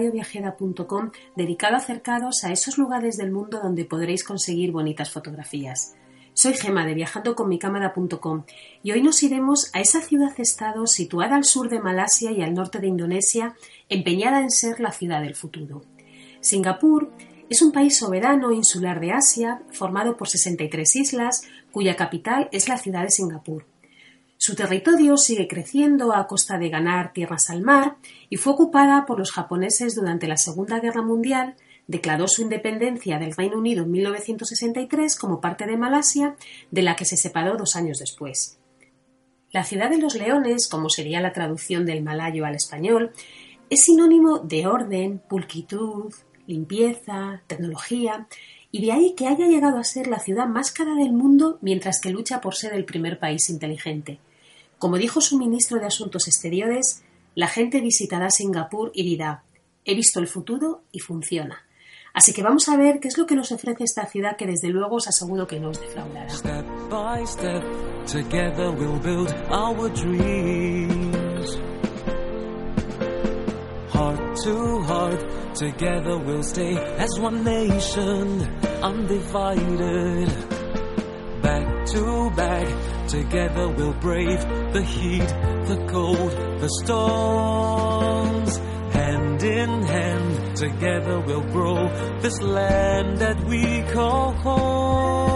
radioviajera.com dedicado a acercaros a esos lugares del mundo donde podréis conseguir bonitas fotografías. Soy Gema de viajandoconmicámara.com y hoy nos iremos a esa ciudad-estado situada al sur de Malasia y al norte de Indonesia, empeñada en ser la ciudad del futuro. Singapur es un país soberano insular de Asia, formado por 63 islas, cuya capital es la ciudad de Singapur. Su territorio sigue creciendo a costa de ganar tierras al mar y fue ocupada por los japoneses durante la Segunda Guerra Mundial, declaró su independencia del Reino Unido en 1963 como parte de Malasia, de la que se separó dos años después. La ciudad de los leones, como sería la traducción del malayo al español, es sinónimo de orden, pulcritud, limpieza, tecnología, y de ahí que haya llegado a ser la ciudad más cara del mundo mientras que lucha por ser el primer país inteligente. Como dijo su ministro de Asuntos Exteriores, la gente visitará Singapur y dirá, he visto el futuro y funciona. Así que vamos a ver qué es lo que nos ofrece esta ciudad que desde luego os aseguro que no os defraudará. together we'll stay as one nation, undivided. Back to back, Together we'll brave the heat, the cold, the storms. Hand in hand, together we'll grow this land that we call home.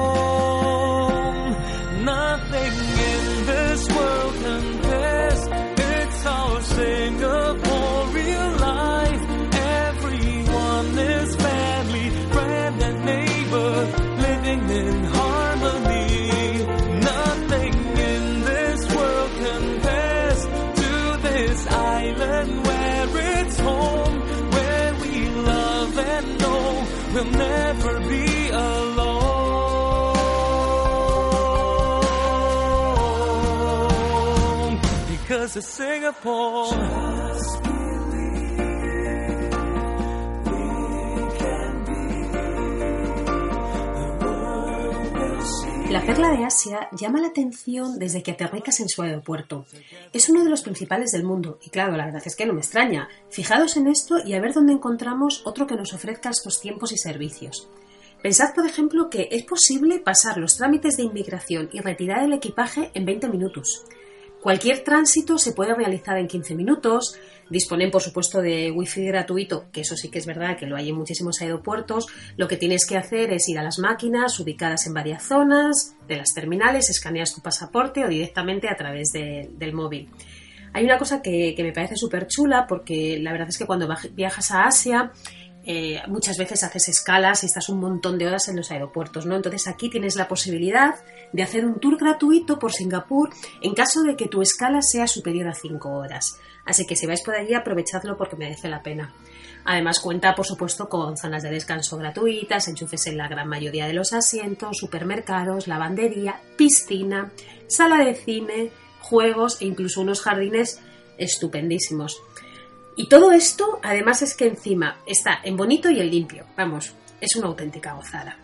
La perla de Asia llama la atención desde que aterricas en su aeropuerto. Es uno de los principales del mundo y claro, la verdad es que no me extraña. Fijados en esto y a ver dónde encontramos otro que nos ofrezca estos tiempos y servicios. Pensad, por ejemplo, que es posible pasar los trámites de inmigración y retirar el equipaje en 20 minutos. Cualquier tránsito se puede realizar en 15 minutos. Disponen, por supuesto, de wifi gratuito, que eso sí que es verdad que lo hay en muchísimos aeropuertos. Lo que tienes que hacer es ir a las máquinas ubicadas en varias zonas de las terminales, escaneas tu pasaporte o directamente a través de- del móvil. Hay una cosa que, que me parece súper chula porque la verdad es que cuando viajas a Asia eh, muchas veces haces escalas y estás un montón de horas en los aeropuertos, ¿no? Entonces aquí tienes la posibilidad de hacer un tour gratuito por Singapur en caso de que tu escala sea superior a 5 horas. Así que si vais por allí aprovechadlo porque merece la pena. Además cuenta, por supuesto, con zonas de descanso gratuitas, enchufes en la gran mayoría de los asientos, supermercados, lavandería, piscina, sala de cine, juegos e incluso unos jardines estupendísimos. Y todo esto, además, es que encima está en bonito y en limpio. Vamos, es una auténtica gozada.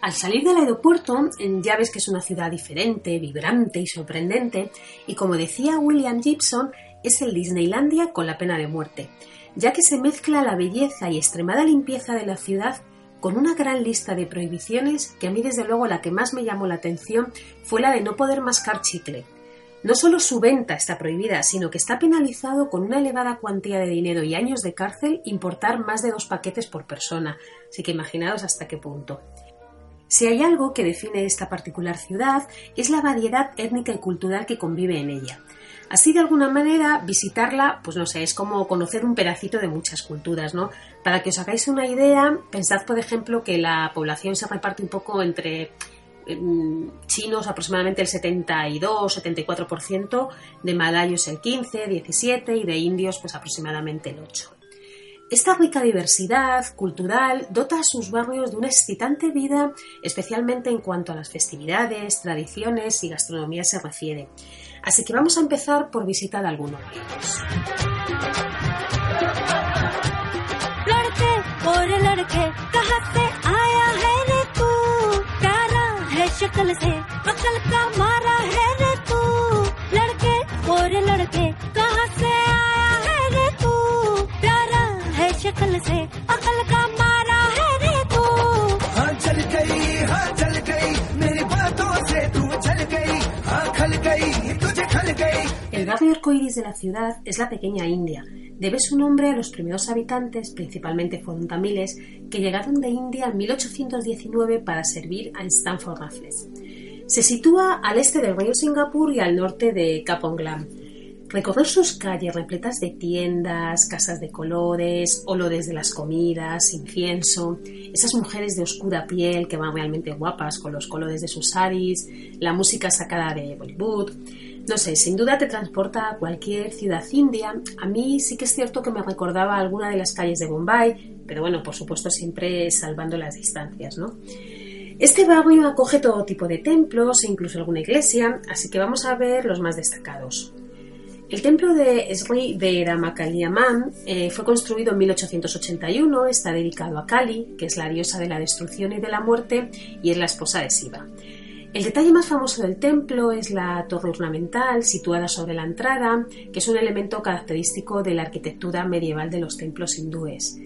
Al salir del aeropuerto, ya ves que es una ciudad diferente, vibrante y sorprendente, y como decía William Gibson, es el Disneylandia con la pena de muerte, ya que se mezcla la belleza y extremada limpieza de la ciudad con una gran lista de prohibiciones que a mí desde luego la que más me llamó la atención fue la de no poder mascar chicle. No solo su venta está prohibida, sino que está penalizado con una elevada cuantía de dinero y años de cárcel importar más de dos paquetes por persona. Así que imaginaos hasta qué punto. Si hay algo que define esta particular ciudad es la variedad étnica y cultural que convive en ella. Así, de alguna manera, visitarla, pues no sé, es como conocer un pedacito de muchas culturas, ¿no? Para que os hagáis una idea, pensad, por ejemplo, que la población se reparte un poco entre chinos aproximadamente el 72-74%, de malayos el 15, 17 y de indios pues aproximadamente el 8. Esta rica diversidad cultural dota a sus barrios de una excitante vida, especialmente en cuanto a las festividades, tradiciones y gastronomía se refiere. Así que vamos a empezar por visitar algunos de ellos. El शक्ल से अकल का मारा है रे तू। लड़के और लड़के कहाँ से आया है रे तू? प्यारा है शक्ल से अकल का मारा है रे तू। हाँ चल गई हाँ चल गई मेरी बातों से तू चल गई। हाँ खल गई तुझे खल गई। El barrio arcoíris de la ciudad es la pequeña India, Debe su nombre a los primeros habitantes, principalmente fueron que llegaron de India en 1819 para servir a Stanford Raffles. Se sitúa al este del río Singapur y al norte de Kaponglam. Recorrer sus calles repletas de tiendas, casas de colores, olores de las comidas, incienso, esas mujeres de oscura piel que van realmente guapas con los colores de sus saris, la música sacada de Bollywood, no sé, sin duda te transporta a cualquier ciudad india. A mí sí que es cierto que me recordaba alguna de las calles de Bombay, pero bueno, por supuesto siempre salvando las distancias, ¿no? Este barrio acoge todo tipo de templos e incluso alguna iglesia, así que vamos a ver los más destacados. El templo de Sri Veeramakaliamman eh, fue construido en 1881, está dedicado a Kali, que es la diosa de la destrucción y de la muerte, y es la esposa de Siva. El detalle más famoso del templo es la torre ornamental situada sobre la entrada, que es un elemento característico de la arquitectura medieval de los templos hindúes.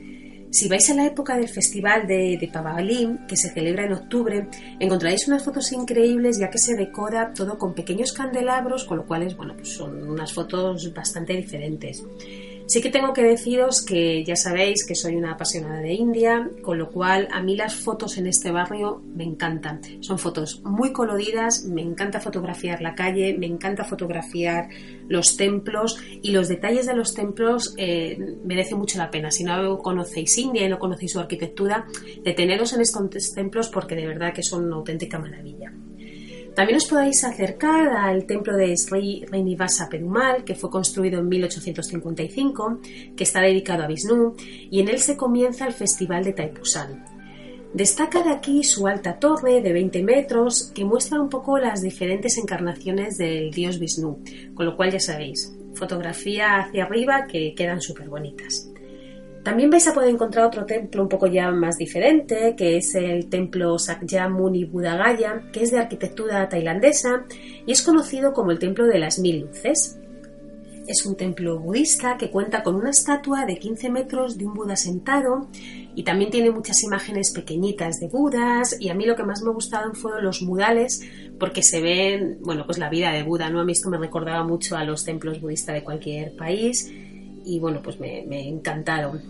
Si vais a la época del festival de, de que se celebra en octubre, encontraréis unas fotos increíbles ya que se decora todo con pequeños candelabros, con lo cual bueno, pues son unas fotos bastante diferentes. Sí que tengo que deciros que ya sabéis que soy una apasionada de India, con lo cual a mí las fotos en este barrio me encantan. Son fotos muy coloridas, me encanta fotografiar la calle, me encanta fotografiar los templos y los detalles de los templos eh, merece mucho la pena. Si no conocéis India y no conocéis su arquitectura, deteneros en estos templos porque de verdad que son una auténtica maravilla. También os podéis acercar al templo de Sri Srinivasa Perumal, que fue construido en 1855, que está dedicado a Vishnu, y en él se comienza el Festival de Taipusan. Destaca de aquí su alta torre de 20 metros, que muestra un poco las diferentes encarnaciones del dios Vishnu, con lo cual ya sabéis, fotografía hacia arriba que quedan súper bonitas. También vais a poder encontrar otro templo un poco ya más diferente, que es el templo Sakyamuni Buddha que es de arquitectura tailandesa y es conocido como el templo de las mil luces. Es un templo budista que cuenta con una estatua de 15 metros de un Buda sentado y también tiene muchas imágenes pequeñitas de Budas y a mí lo que más me gustaron fueron los murales porque se ven, bueno, pues la vida de Buda, ¿no? A mí esto me recordaba mucho a los templos budistas de cualquier país y bueno, pues me, encantaron.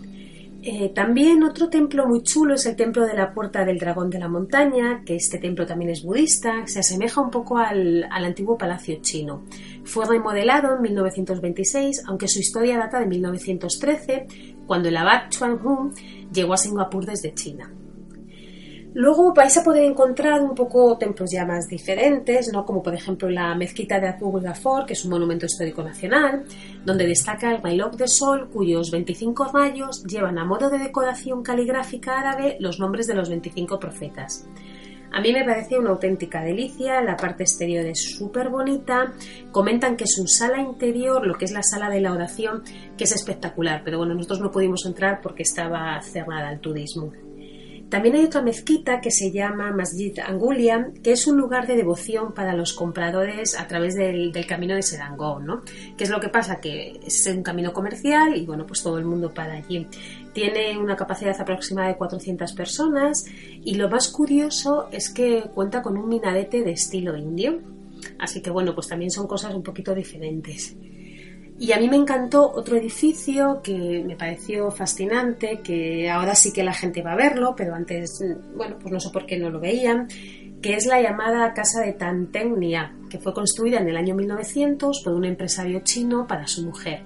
Eh, también otro templo muy chulo es el templo de la Puerta del Dragón de la Montaña, que este templo también es budista, se asemeja un poco al, al antiguo palacio chino. Fue remodelado en 1926, aunque su historia data de 1913, cuando el abad Chuan Hung llegó a Singapur desde China. Luego vais a poder encontrar un poco templos ya más diferentes, ¿no? como por ejemplo la mezquita de Abu Ghaffar, que es un monumento histórico nacional, donde destaca el reloj de sol, cuyos 25 rayos llevan a modo de decoración caligráfica árabe los nombres de los 25 profetas. A mí me parece una auténtica delicia, la parte exterior es súper bonita, comentan que su sala interior, lo que es la sala de la oración, que es espectacular, pero bueno, nosotros no pudimos entrar porque estaba cerrada al turismo. También hay otra mezquita que se llama Masjid Angulia, que es un lugar de devoción para los compradores a través del, camino de Serangón, ¿no? ¿Qué es lo que pasa? Que es un camino comercial y bueno, pues todo el mundo para allí. Tiene una capacidad aproximada de 400 personas y lo más curioso es que cuenta con un minarete de estilo indio. Así que bueno, pues también son cosas un poquito diferentes. Y a mí me encantó otro edificio que me pareció fascinante, que ahora sí que la gente va a verlo, pero antes, bueno, pues no sé por qué no lo veían, que es la llamada Casa de Tantengnia, que fue construida en el año 1900 por un empresario chino para su mujer.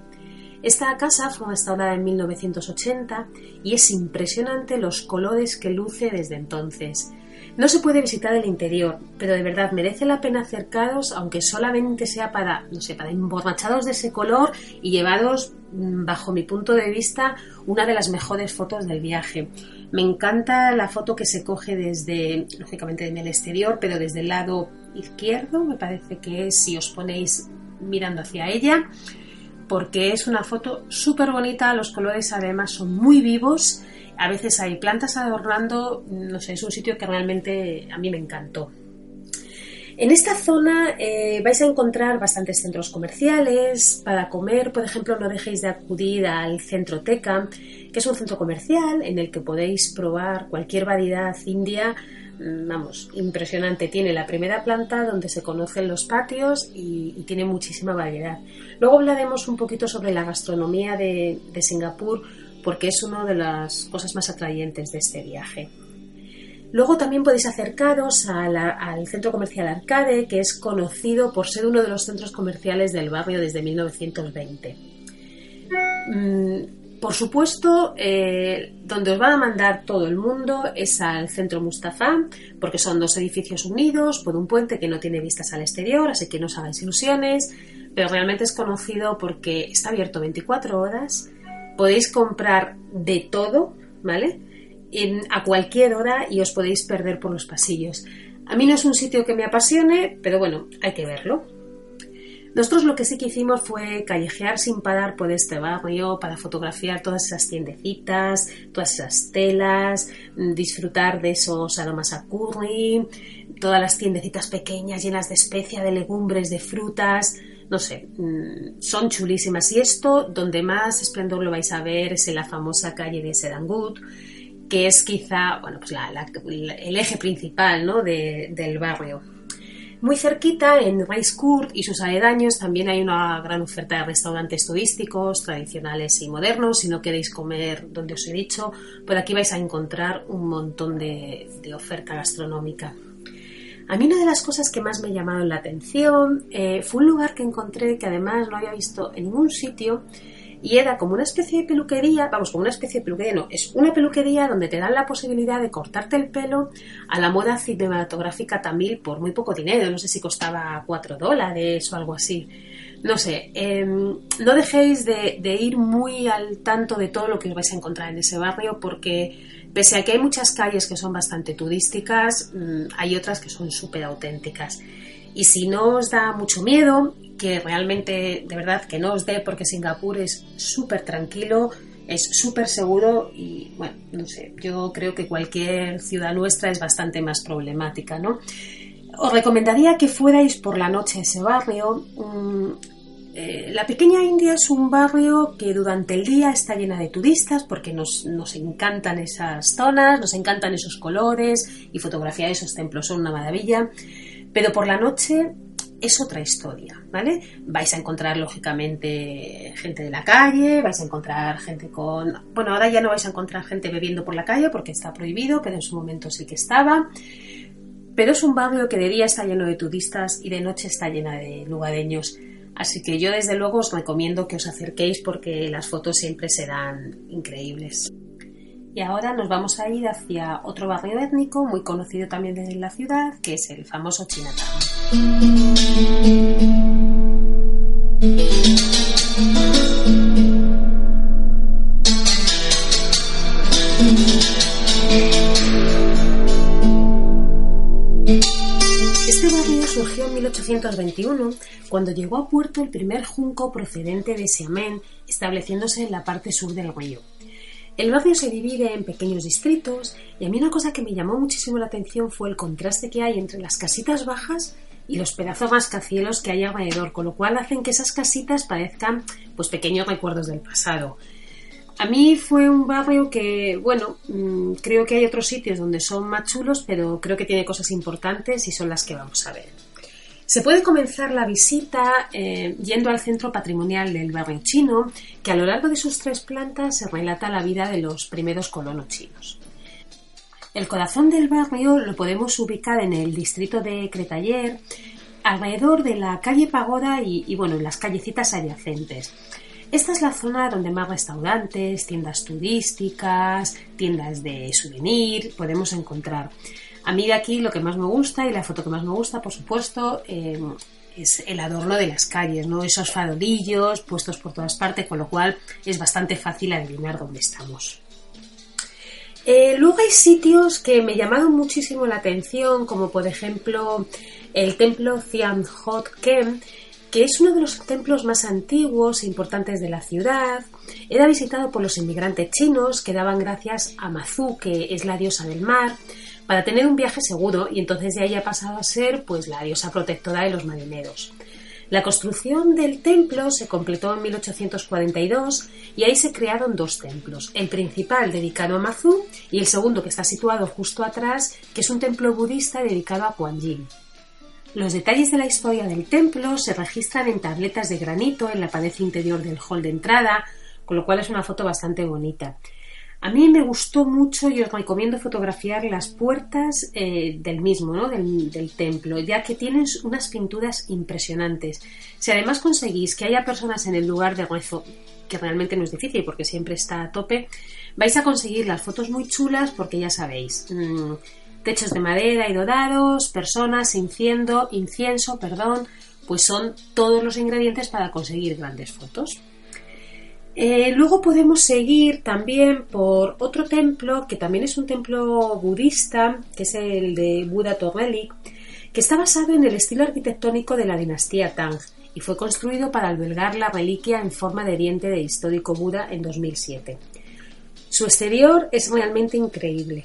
Esta casa fue restaurada en 1980 y es impresionante los colores que luce desde entonces. No se puede visitar el interior, pero de verdad merece la pena acercaros, aunque solamente sea para, no sé, para emborrachados de ese color y llevaros, mm, bajo mi punto de vista, una de las mejores fotos del viaje. Me encanta la foto que se coge desde, lógicamente en el exterior, pero desde el lado izquierdo, me parece que es si os ponéis mirando hacia ella, porque es una foto súper bonita, los colores además son muy vivos a veces hay plantas adornando, no sé, es un sitio que realmente a mí me encantó. En esta zona eh, vais a encontrar bastantes centros comerciales. Para comer, por ejemplo, no dejéis de acudir al Centro Teca, que es un centro comercial en el que podéis probar cualquier variedad india. Mm, vamos, impresionante. Tiene la primera planta donde se conocen los patios y, tiene muchísima variedad. Luego hablaremos un poquito sobre la gastronomía de, de Singapur porque es una de las cosas más atrayentes de este viaje. Luego también podéis acercaros al centro comercial Arcade, que es conocido por ser uno de los centros comerciales del barrio desde 1920. Mm, por supuesto, eh, donde os van a mandar todo el mundo es al centro Mustafa, porque son dos edificios unidos por un puente que no tiene vistas al exterior, así que no os hagáis ilusiones, pero realmente es conocido porque está abierto 24 horas podéis comprar de todo, ¿vale? a cualquier hora y os podéis perder por los pasillos. A mí no es un sitio que me apasione, pero bueno, hay que verlo. Nosotros lo que sí que hicimos fue callejear sin parar por este barrio para fotografiar todas esas tiendecitas, todas esas telas, disfrutar de esos aromas a curry, todas las tiendecitas pequeñas llenas de especia, de legumbres, de frutas no sé, mm, son chulísimas. Y esto, donde más esplendor lo vais a ver, es en la famosa calle de Serangut, que es quizá, bueno, pues el eje principal ¿no? del barrio. Muy cerquita, en Court y sus aledaños, también hay una gran oferta de restaurantes turísticos, tradicionales y modernos. Si no queréis comer donde os he dicho, por aquí vais a encontrar un montón de oferta gastronómica. A mí una de las cosas que más me llamaron la atención eh, fue un lugar que encontré que además no había visto en ningún sitio y era como una especie de peluquería, vamos, como una especie de peluquería, no, es una peluquería donde te dan la posibilidad de cortarte el pelo a la moda cinematográfica tamil por muy poco dinero, no sé si costaba 4 dólares o algo así. No sé, em, no dejéis de, de ir muy al tanto de todo lo que os vais a encontrar en ese barrio porque Pese a que hay muchas calles que son bastante turísticas, mm, hay otras que son súper auténticas. Y si no os da mucho miedo, que realmente, de verdad, que no os dé, porque Singapur es súper tranquilo, es súper seguro y, bueno, no sé, yo creo que cualquier ciudad nuestra es bastante más problemática, ¿no? Os recomendaría que fuerais por la noche a ese barrio. Mm, eh, la pequeña India es un barrio que durante el día está llena de turistas porque nos, encantan esas zonas, nos encantan esos colores y fotografiar esos templos son una maravilla. Pero por la noche es otra historia, ¿vale? Vais a encontrar lógicamente gente de la calle, vais a encontrar gente con... Bueno, ahora ya no vais a encontrar gente bebiendo por la calle porque está prohibido, pero en su momento sí que estaba. Pero es un barrio que de día está lleno de turistas y de noche está llena de lugareños. Así que yo desde luego os recomiendo que os acerquéis porque las fotos siempre serán increíbles. Y ahora nos vamos a ir hacia otro barrio étnico muy conocido también desde la ciudad, que es el famoso Chinatown. 1821 cuando llegó a puerto el primer junco procedente de Siamén, estableciéndose en la parte sur del río. El barrio se divide en pequeños distritos y a mí una cosa que me llamó muchísimo la atención fue el contraste que hay entre las casitas bajas y los pedazos rascacielos que hay alrededor, con lo cual hacen que esas casitas parezcan pues pequeños recuerdos del pasado. A mí fue un barrio que, bueno, mm, creo que hay otros sitios donde son más chulos, pero creo que tiene cosas importantes y son las que vamos a ver. Se puede comenzar la visita eh, yendo al centro patrimonial del barrio chino, que a lo largo de sus tres plantas se relata la vida de los primeros colonos chinos. El corazón del barrio lo podemos ubicar en el distrito de Cretaller, alrededor de la calle Pagoda y, bueno, en las callecitas adyacentes. Esta es la zona donde más restaurantes, tiendas turísticas, tiendas de souvenir podemos encontrar. A mí de aquí lo que más me gusta y la foto que más me gusta, por supuesto, em, es el adorno de las calles, ¿no? Esos farolillos puestos por todas partes, con lo cual es bastante fácil adivinar dónde estamos. Eh, luego hay sitios que me llamaron muchísimo la atención, como por ejemplo el templo Hot Kem, que es uno de los templos más antiguos e importantes de la ciudad. Era visitado por los inmigrantes chinos que daban gracias a Mazu, que es la diosa del mar, para tener un viaje seguro y entonces de ahí ha pasado a ser pues la diosa protectora de los marineros. La construcción del templo se completó en 1842 y ahí se crearon dos templos, el principal dedicado a Mazu y el segundo que está situado justo atrás, que es un templo budista dedicado a Kuan Yin. Los detalles de la historia del templo se registran en tabletas de granito en la pared interior del hall de entrada, con lo cual es una foto bastante bonita. A mí me gustó mucho y os recomiendo fotografiar las puertas eh, del mismo, ¿no? del, del, templo, ya que tienen unas pinturas impresionantes. Si además conseguís que haya personas en el lugar de rezo, que realmente no es difícil porque siempre está a tope, vais a conseguir las fotos muy chulas porque ya sabéis. Mmm, techos de madera y dorados, personas, incienso, incienso, perdón, pues son todos los ingredientes para conseguir grandes fotos. Eh, luego podemos seguir también por otro templo, que también es un templo budista, que es el de Buda Torrelik, que está basado en el estilo arquitectónico de la dinastía Tang y fue construido para albergar la reliquia en forma de diente de histórico Buda en 2007. Su exterior es realmente increíble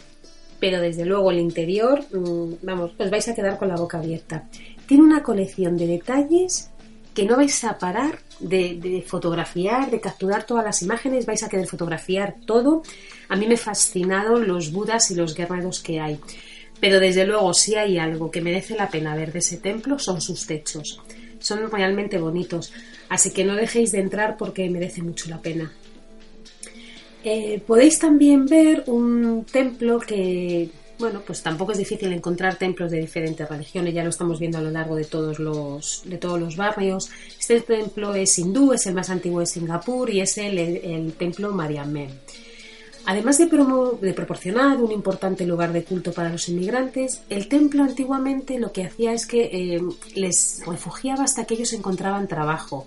pero desde luego el interior, mm, vamos, os vais a quedar con la boca abierta. Tiene una colección de detalles que no vais a parar de, fotografiar, de capturar todas las imágenes, vais a querer fotografiar todo. A mí me fascinaron los budas y los guerreros que hay. Pero desde luego, si hay algo que merece la pena ver de ese templo, son sus techos. Son realmente bonitos. Así que no dejéis de entrar porque merece mucho la pena. Eh, podéis también ver un templo que, bueno, pues tampoco es difícil encontrar templos de diferentes religiones, ya lo estamos viendo a lo largo de todos los, de todos los barrios. Este templo es hindú, es el más antiguo de Singapur y es el, el templo Mariamén. Además de, de, proporcionar un importante lugar de culto para los inmigrantes, el templo antiguamente lo que hacía es que eh, les refugiaba hasta que ellos encontraban trabajo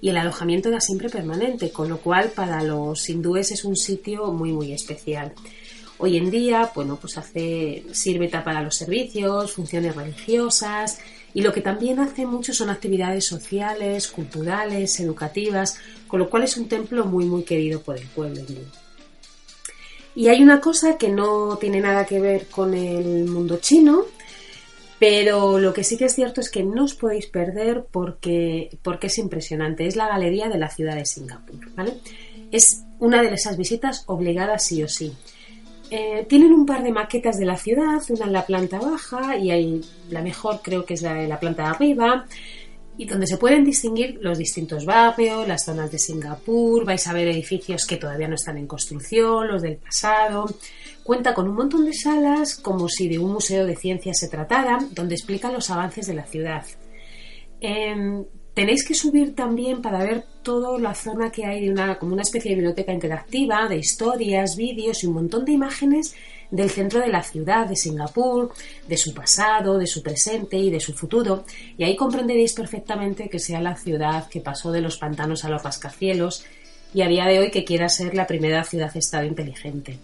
y el alojamiento era siempre permanente, con lo cual para los hindúes es un sitio muy muy especial. Hoy en día, bueno, pues hace, sirve para los servicios, funciones religiosas y lo que también hace mucho son actividades sociales, culturales, educativas, con lo cual es un templo muy muy querido por el pueblo. Y hay una cosa que no tiene nada que ver con el mundo chino, pero lo que sí que es cierto es que no os podéis perder porque, porque es impresionante. Es la galería de la ciudad de Singapur. ¿vale? Es una de esas visitas obligadas sí o sí. Eh, tienen un par de maquetas de la ciudad, una en la planta baja y hay, la mejor creo que es la de la planta de arriba, y donde se pueden distinguir los distintos barrios, las zonas de Singapur, vais a ver edificios que todavía no están en construcción, los del pasado, Cuenta con un montón de salas como si de un museo de ciencias se tratara, donde explica los avances de la ciudad. Em, tenéis que subir también para ver toda la zona que hay de una, como una especie de biblioteca interactiva, de historias, vídeos y un montón de imágenes del centro de la ciudad de Singapur, de su pasado, de su presente y de su futuro, y ahí comprenderéis perfectamente que sea la ciudad que pasó de los pantanos a los rascacielos y a día de hoy que quiera ser la primera ciudad-estado inteligente.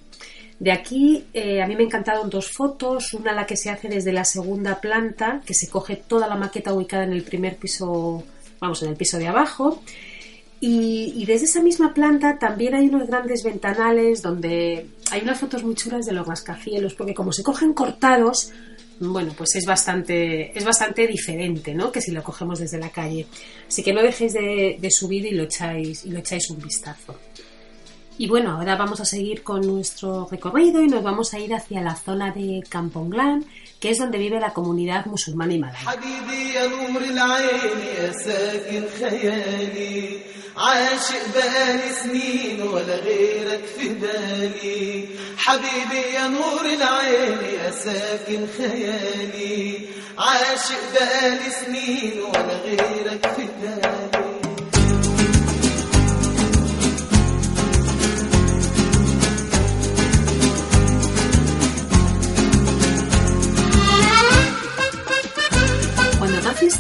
De aquí eh, a mí me encantaron dos fotos, una la que se hace desde la segunda planta, que se coge toda la maqueta ubicada en el primer piso, vamos, en el piso de abajo. Y, desde esa misma planta también hay unos grandes ventanales donde hay unas fotos muy chulas de los rascacielos, porque como se cogen cortados, bueno, pues es bastante, es bastante diferente, ¿no? Que si lo cogemos desde la calle. Así que no dejéis de, de subir y lo echáis, y lo echáis un vistazo. Y bueno, ahora vamos a seguir con nuestro recorrido y nos vamos a ir hacia la zona de Kamponglan, que es donde vive la comunidad musulmana y malaya.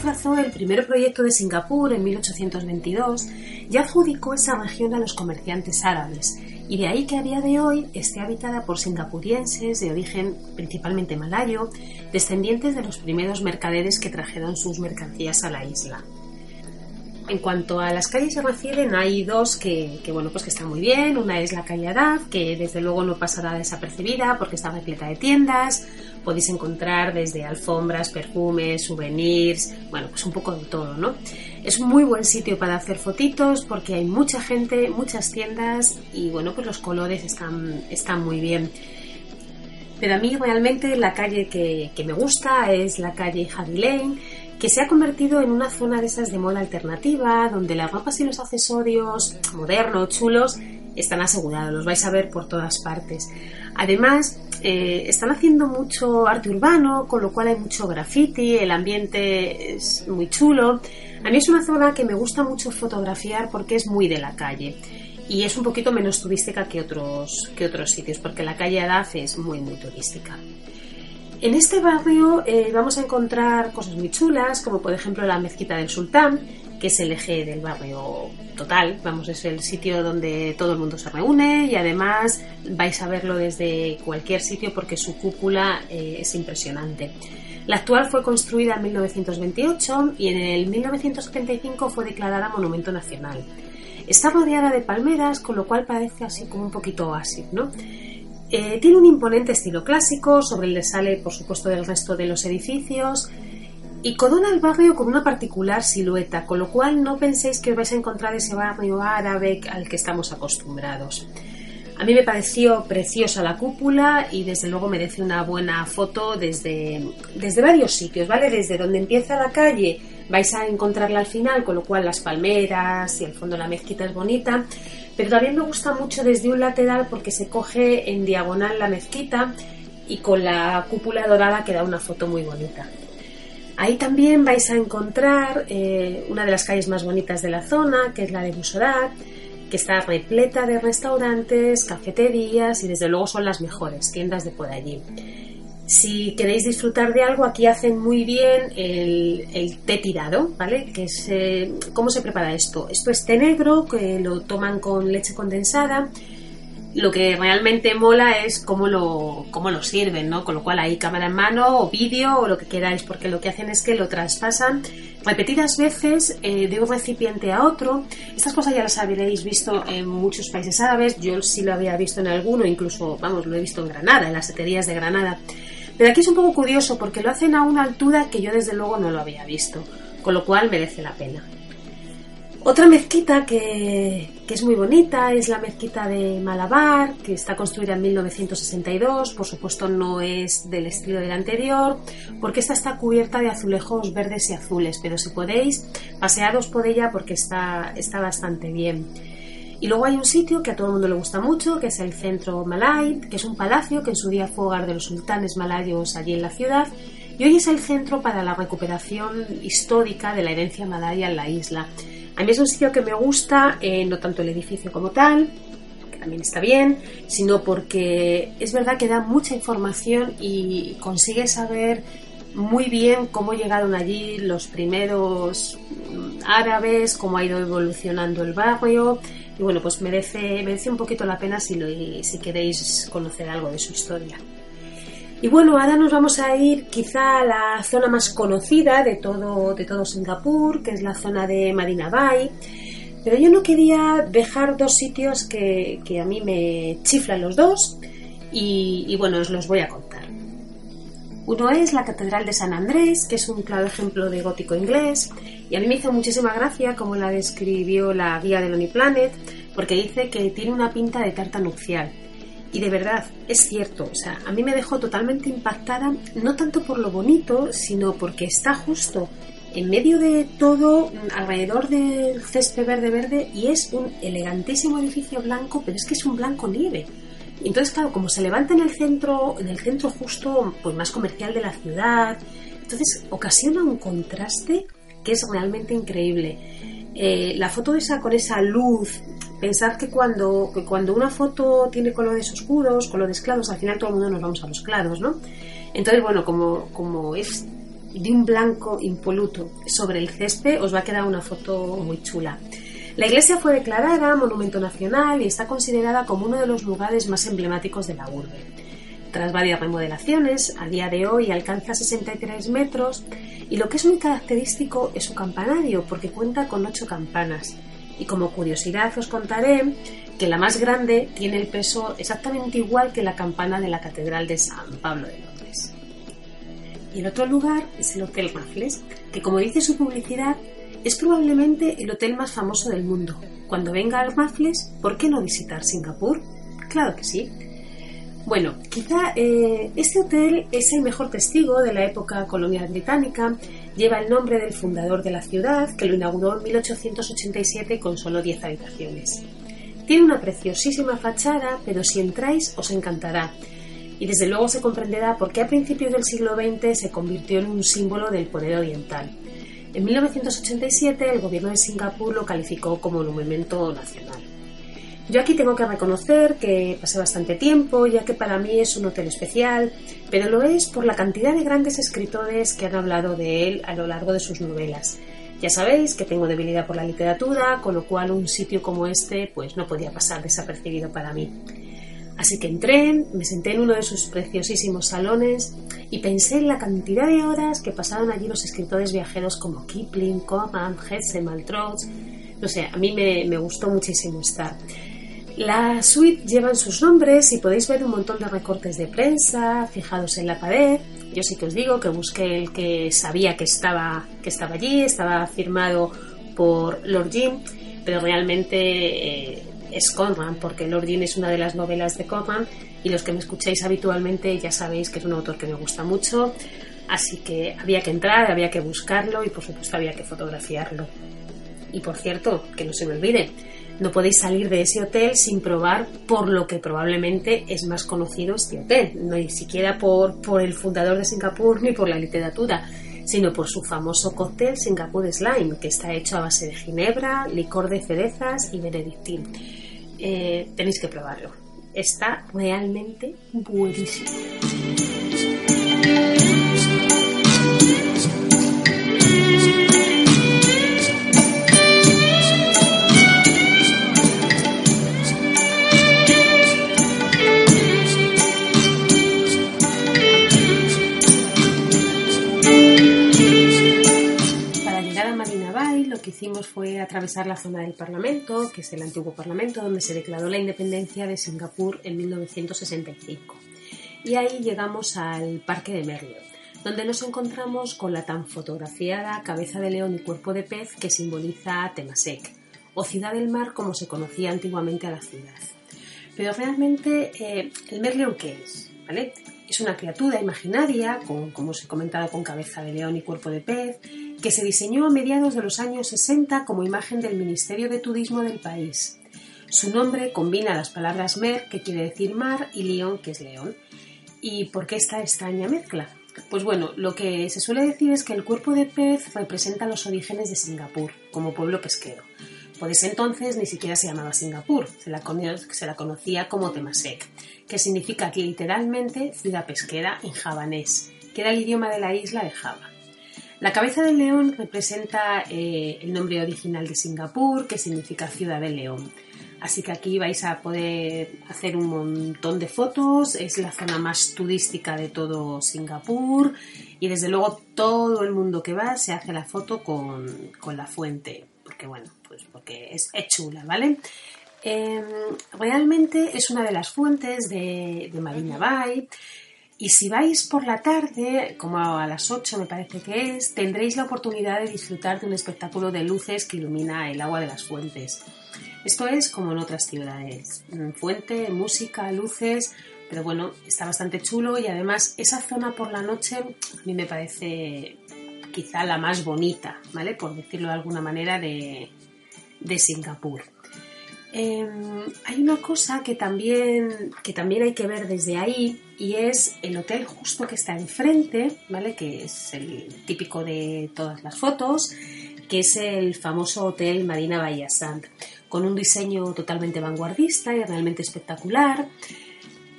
Trazó el primer proyecto de Singapur en 1822, ya adjudicó esa región a los comerciantes árabes, y de ahí que a día de hoy esté habitada por singapurienses de origen principalmente malayo, descendientes de los primeros mercaderes que trajeron sus mercancías a la isla. En cuanto a las calles se refieren, hay dos que, bueno, pues que están muy bien. Una es la calle Adad, que desde luego no pasará desapercibida porque está repleta de tiendas. Podéis encontrar desde alfombras, perfumes, souvenirs, bueno, pues un poco de todo, ¿no? Es un muy buen sitio para hacer fotitos porque hay mucha gente, muchas tiendas y bueno, pues los colores están, están muy bien. Pero a mí realmente la calle que, que me gusta es la calle Hardy Lane que se ha convertido en una zona de esas de moda alternativa, donde las ropas y los accesorios modernos, chulos, están asegurados, los vais a ver por todas partes. Además, eh, están haciendo mucho arte urbano, con lo cual hay mucho graffiti, el ambiente es muy chulo. A mí es una zona que me gusta mucho fotografiar porque es muy de la calle y es un poquito menos turística que otros, que otros sitios, porque la calle Adaf es muy, muy turística. En este barrio eh, vamos a encontrar cosas muy chulas, como por ejemplo la mezquita del sultán, es el eje del barrio total, vamos, es el sitio donde todo el mundo se reúne y además vais a verlo desde cualquier sitio porque su cúpula eh, es impresionante. La actual fue construida en 1928 y en el 1975 fue declarada Monumento Nacional. Está rodeada de palmeras, con lo cual parece así como un poquito oasis, ¿no? Eh, tiene un imponente estilo clásico, sobre el que sale, por supuesto, del resto de los edificios, y corona el barrio con una particular silueta, con lo cual no penséis que os vais a encontrar ese barrio árabe al que estamos acostumbrados. A mí me pareció preciosa la cúpula y desde luego merece una buena foto desde, desde varios sitios, ¿vale? Desde donde empieza la calle vais a encontrarla al final, con lo cual las palmeras y el fondo de la mezquita es bonita, pero también me gusta mucho desde un lateral porque se coge en diagonal la mezquita y con la cúpula dorada queda una foto muy bonita. Ahí también vais a encontrar eh, una de las calles más bonitas de la zona, que es la de Busorat, que está repleta de restaurantes, cafeterías y desde luego son las mejores tiendas de por allí. Si queréis disfrutar de algo, aquí hacen muy bien el, té tirado, ¿vale? Que es, eh, ¿Cómo se prepara esto? Esto es té negro, que lo toman con leche condensada. Lo que realmente mola es cómo lo, cómo lo sirven, ¿no? Con lo cual hay cámara en mano o vídeo o lo que queráis, porque lo que hacen es que lo traspasan repetidas veces eh, de un recipiente a otro. Estas cosas ya las habréis visto en muchos países árabes. Yo sí lo había visto en alguno, incluso, vamos, lo he visto en Granada, en las seterías de Granada. Pero aquí es un poco curioso porque lo hacen a una altura que yo desde luego no lo había visto, con lo cual merece la pena. Otra mezquita que, es muy bonita es la mezquita de Malabar, que está construida en 1962. Por supuesto, no es del estilo del anterior, porque esta está cubierta de azulejos verdes y azules. Pero si podéis, pasearos por ella porque está, está bastante bien. Y luego hay un sitio que a todo el mundo le gusta mucho, que es el Centro Malay, que es un palacio que en su día fue hogar de los sultanes malayos allí en la ciudad, y hoy es el centro para la recuperación histórica de la herencia malaya en la isla. A mí es un sitio que me gusta, eh, no tanto el edificio como tal, que también está bien, sino porque es verdad que da mucha información y consigue saber muy bien cómo llegaron allí los primeros mm, árabes, cómo ha ido evolucionando el barrio, y bueno, pues merece, merece un poquito la pena si, si queréis conocer algo de su historia. Y bueno, ahora nos vamos a ir quizá a la zona más conocida de todo, de todo Singapur, que es la zona de Marina Bay. Pero yo no quería dejar dos sitios que, que a mí me chiflan los dos y, bueno, os los voy a contar. Uno es la Catedral de San Andrés, que es un claro ejemplo de gótico inglés, y a mí me hizo muchísima gracia como la describió la guía del Planet, porque dice que tiene una pinta de tarta nupcial. Y de verdad, es cierto, o sea, a mí me dejó totalmente impactada, no tanto por lo bonito, sino porque está justo en medio de todo, alrededor del césped verde verde, y es un elegantísimo edificio blanco, pero es que es un blanco nieve. Entonces, claro, como se levanta en el centro, en el centro justo pues más comercial de la ciudad, entonces ocasiona un contraste que es realmente increíble. Eh, la foto esa con esa luz, pensar que cuando, cuando una foto tiene colores oscuros, colores claros, al final todo el mundo nos vamos a los claros, ¿no? Entonces, bueno, como, como es de un blanco impoluto sobre el césped, os va a quedar una foto muy chula. La iglesia fue declarada Monumento Nacional y está considerada como uno de los lugares más emblemáticos de la urbe. Tras varias remodelaciones, a día de hoy alcanza 63 metros y lo que es muy característico es su campanario porque cuenta con 8 campanas. Y como curiosidad os contaré que la más grande tiene el peso exactamente igual que la campana de la Catedral de San Pablo de Londres. Y el otro lugar es el Hotel Raffles, que como dice su publicidad es probablemente el hotel más famoso del mundo. Cuando venga al Raffles, ¿por qué no visitar Singapur? Claro que sí. Bueno, quizá eh, este hotel es el mejor testigo de la época colonial británica. Lleva el nombre del fundador de la ciudad, que lo inauguró en 1887 con solo 10 habitaciones. Tiene una preciosísima fachada, pero si entráis os encantará. Y desde luego se comprenderá por qué a principios del siglo XX se convirtió en un símbolo del poder oriental. En 1987 el gobierno de Singapur lo calificó como monumento nacional. Yo aquí tengo que reconocer que pasé bastante tiempo, ya que para mí es un hotel especial, pero lo es por la cantidad de grandes escritores que han hablado de él a lo largo de sus novelas. Ya sabéis que tengo debilidad por la literatura, con lo cual un sitio como este pues no podía pasar desapercibido para mí. Así que entré, me senté en uno de sus preciosísimos salones y pensé en la cantidad de horas que pasaron allí los escritores viajeros como Kipling, Coman, Hesse, Maltrouts. No sé, a mí me, me gustó muchísimo estar. La suite llevan sus nombres y podéis ver un montón de recortes de prensa fijados en la pared. Yo sí que os digo que busqué el que sabía que estaba, que estaba allí, estaba firmado por Lord Jim, pero realmente eh, es Conran, porque Lord Jim es una de las novelas de Conran y los que me escucháis habitualmente ya sabéis que es un autor que me gusta mucho, así que había que entrar, había que buscarlo y por supuesto había que fotografiarlo. Y por cierto, que no se me olvide, no podéis salir de ese hotel sin probar por lo que probablemente es más conocido este hotel, no ni siquiera por, por el fundador de Singapur ni por la literatura, sino por su famoso cóctel Singapur Slime, que está hecho a base de ginebra, licor de cerezas y benedictín. Eh, tenéis que probarlo. Está realmente buenísimo. Que hicimos fue atravesar la zona del Parlamento, que es el antiguo Parlamento, donde se declaró la independencia de Singapur en 1965. Y ahí llegamos al Parque de Merlion, donde nos encontramos con la tan fotografiada cabeza de león y cuerpo de pez que simboliza Temasek, o ciudad del mar como se conocía antiguamente a la ciudad. Pero realmente, eh, ¿el Merlion qué es? ¿Vale? Es una criatura imaginaria, con, como os he comentado, con cabeza de león y cuerpo de pez, que se diseñó a mediados de los años 60 como imagen del Ministerio de Turismo del país. Su nombre combina las palabras mer, que quiere decir mar, y león, que es león. ¿Y por qué esta extraña mezcla? Pues bueno, lo que se suele decir es que el cuerpo de pez representa los orígenes de Singapur, como pueblo pesquero. Por ese entonces ni siquiera se llamaba Singapur, se la, conocía como Temasek, que significa literalmente ciudad pesquera en javanés, que era el idioma de la isla de Java. La cabeza del león representa eh, el nombre original de Singapur, que significa ciudad del león. Así que aquí vais a poder hacer un montón de fotos, es la zona más turística de todo Singapur y desde luego todo el mundo que va se hace la foto con, la fuente, porque bueno, pues porque es, chula, ¿vale? Em, realmente es una de las fuentes de, de Marina Bay. Y si vais por la tarde, como a las 8 me parece que es, tendréis la oportunidad de disfrutar de un espectáculo de luces que ilumina el agua de las fuentes. Esto es como en otras ciudades. Mm, fuente, música, luces, pero bueno, está bastante chulo y además esa zona por la noche a mí me parece quizá la más bonita, ¿vale? Por decirlo de alguna manera, de, Singapur. Em, hay una cosa que también, que también hay que ver desde ahí y es el hotel justo que está enfrente, ¿vale? Que es el típico de todas las fotos, que es el famoso Hotel Marina Bahía con un diseño totalmente vanguardista y realmente espectacular.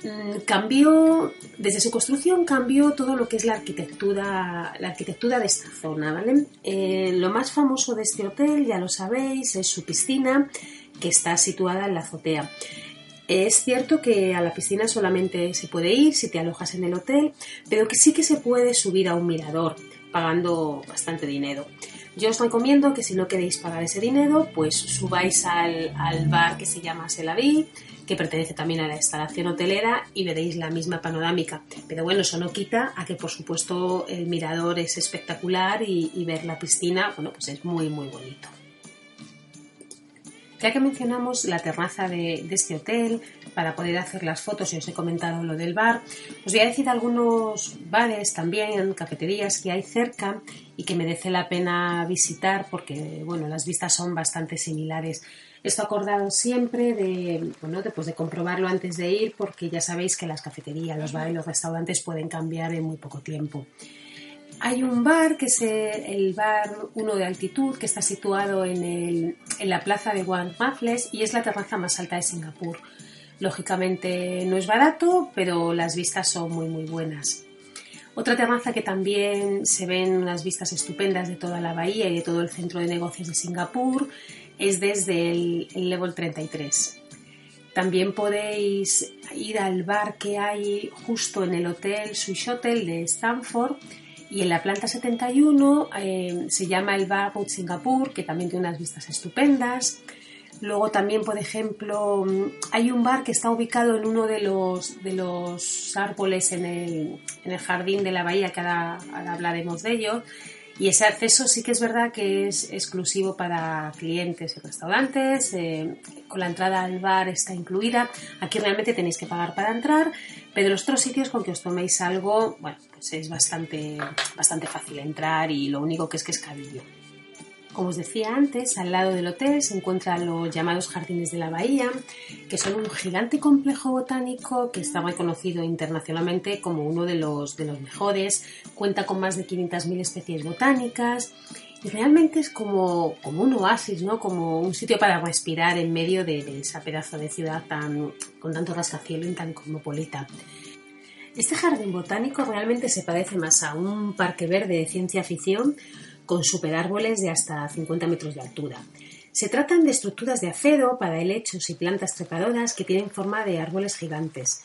Mm, cambió, desde su construcción cambió todo lo que es la arquitectura, la arquitectura de esta zona, ¿vale? Eh, lo más famoso de este hotel, ya lo sabéis, es su piscina, que está situada en la azotea. Es cierto que a la piscina solamente se puede ir si te alojas en el hotel, pero que sí que se puede subir a un mirador, pagando bastante dinero. Yo os recomiendo que si no queréis pagar ese dinero, pues subáis al, al bar que se llama Selaví, que pertenece también a la instalación hotelera y veréis la misma panorámica. Pero bueno, eso no quita a que por supuesto el mirador es espectacular y, ver la piscina, bueno, pues es muy muy bonito. Ya que mencionamos la terraza de, este hotel para poder hacer las fotos y os he comentado lo del bar, os voy a decir algunos bares también, cafeterías que hay cerca y que merece la pena visitar porque bueno, las vistas son bastante similares. Esto acordado siempre de, bueno, después de comprobarlo antes de ir, porque ya sabéis que las cafeterías, los bares los restaurantes pueden cambiar en muy poco tiempo. Hay un bar que es el bar 1 de altitud que está situado en, la plaza de One Raffles y es la terraza más alta de Singapur. Lógicamente no es barato, pero las vistas son muy muy buenas. Otra terraza que también se ven unas vistas estupendas de toda la bahía y de todo el centro de negocios de Singapur es desde el, level 33. También podéis ir al bar que hay justo en el hotel Swiss Hotel de Stanford y en la planta 71 eh, se llama el Bar Road Singapur, que también tiene unas vistas estupendas. Luego también, por ejemplo, hay un bar que está ubicado en uno de los, de los árboles en el, en el jardín de la bahía, que ahora hablaremos de ello, y ese acceso sí que es verdad que es exclusivo para clientes y restaurantes. Eh, con la entrada al bar está incluida. Aquí realmente tenéis que pagar para entrar, pero los otros sitios con que os toméis algo, bueno, pues es bastante, bastante fácil entrar y lo único que es que es cabillo. Como os decía antes, al lado del hotel se encuentran los llamados Jardines de la Bahía, que son un gigante complejo botánico que está reconocido internacionalmente como uno de los, de los mejores, cuenta con más de 500.000 especies botánicas realmente es como, como un oasis, ¿no? como un sitio para respirar en medio de, de esa pedazo de ciudad tan, con tanto rascacielos y tan cosmopolita. Este jardín botánico realmente se parece más a un parque verde de ciencia ficción con superárboles de hasta 50 metros de altura. Se tratan de estructuras de acero para helechos y plantas trepadoras que tienen forma de árboles gigantes.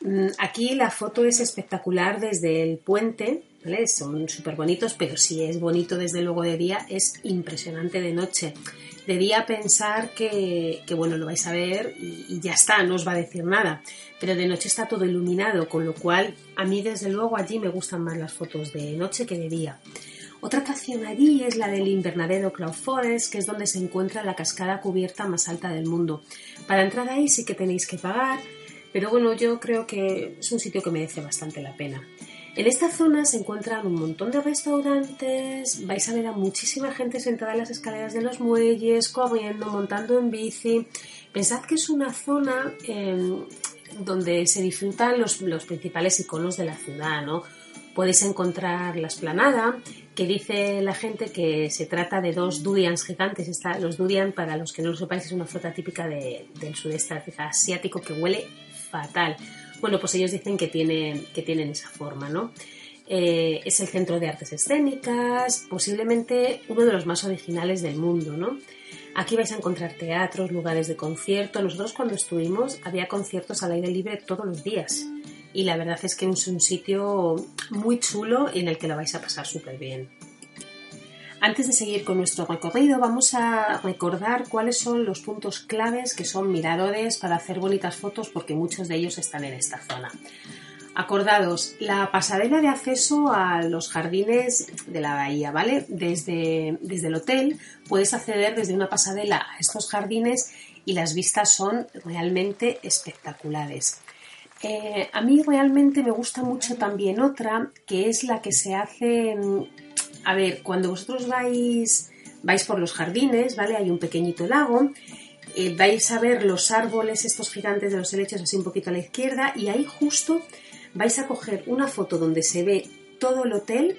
Mm, aquí la foto es espectacular desde el puente, son súper bonitos, pero si es bonito desde luego de día, es impresionante de noche. De día pensar que, bueno, lo vais a ver y, y, ya está, no os va a decir nada. Pero de noche está todo iluminado, con lo cual a mí desde luego allí me gustan más las fotos de noche que de día. Otra atracción allí es la del invernadero Cloud Forest, que es donde se encuentra la cascada cubierta más alta del mundo. Para entrar ahí sí que tenéis que pagar, pero bueno, yo creo que es un sitio que merece bastante la pena. En esta zona se encuentran un montón de restaurantes, vais a ver a muchísima gente sentada en las escaleras de los muelles, corriendo, montando en bici. Pensad que es una zona em, donde se disfrutan los, los principales iconos de la ciudad, ¿no? Podéis encontrar la esplanada, que dice la gente que se trata de dos durians gigantes. los durian, para los que no lo sepáis, es una fruta típica del sudeste asiático que huele fatal. Bueno, pues ellos dicen que tienen, que tienen esa forma, ¿no? Eh, es el centro de artes escénicas, posiblemente uno de los más originales del mundo, ¿no? Aquí vais a encontrar teatros, lugares de concierto. Nosotros cuando estuvimos había conciertos al aire libre todos los días y la verdad es que es un sitio muy chulo en el que lo vais a pasar súper bien. Antes de seguir con nuestro recorrido, vamos a recordar cuáles son los puntos claves que son miradores para hacer bonitas fotos porque muchos de ellos están en esta zona. Acordados, la pasarela de acceso a los jardines de la bahía, ¿vale? Desde, desde el hotel puedes acceder desde una pasarela a estos jardines y las vistas son realmente espectaculares. Eh, a mí realmente me gusta mucho también otra, que es la que se hace, a ver, cuando vosotros vais, vais por los jardines, ¿vale? Hay un pequeñito lago, eh, vais a ver los árboles, estos gigantes de los helechos así un poquito a la izquierda, y ahí justo vais a coger una foto donde se ve todo el hotel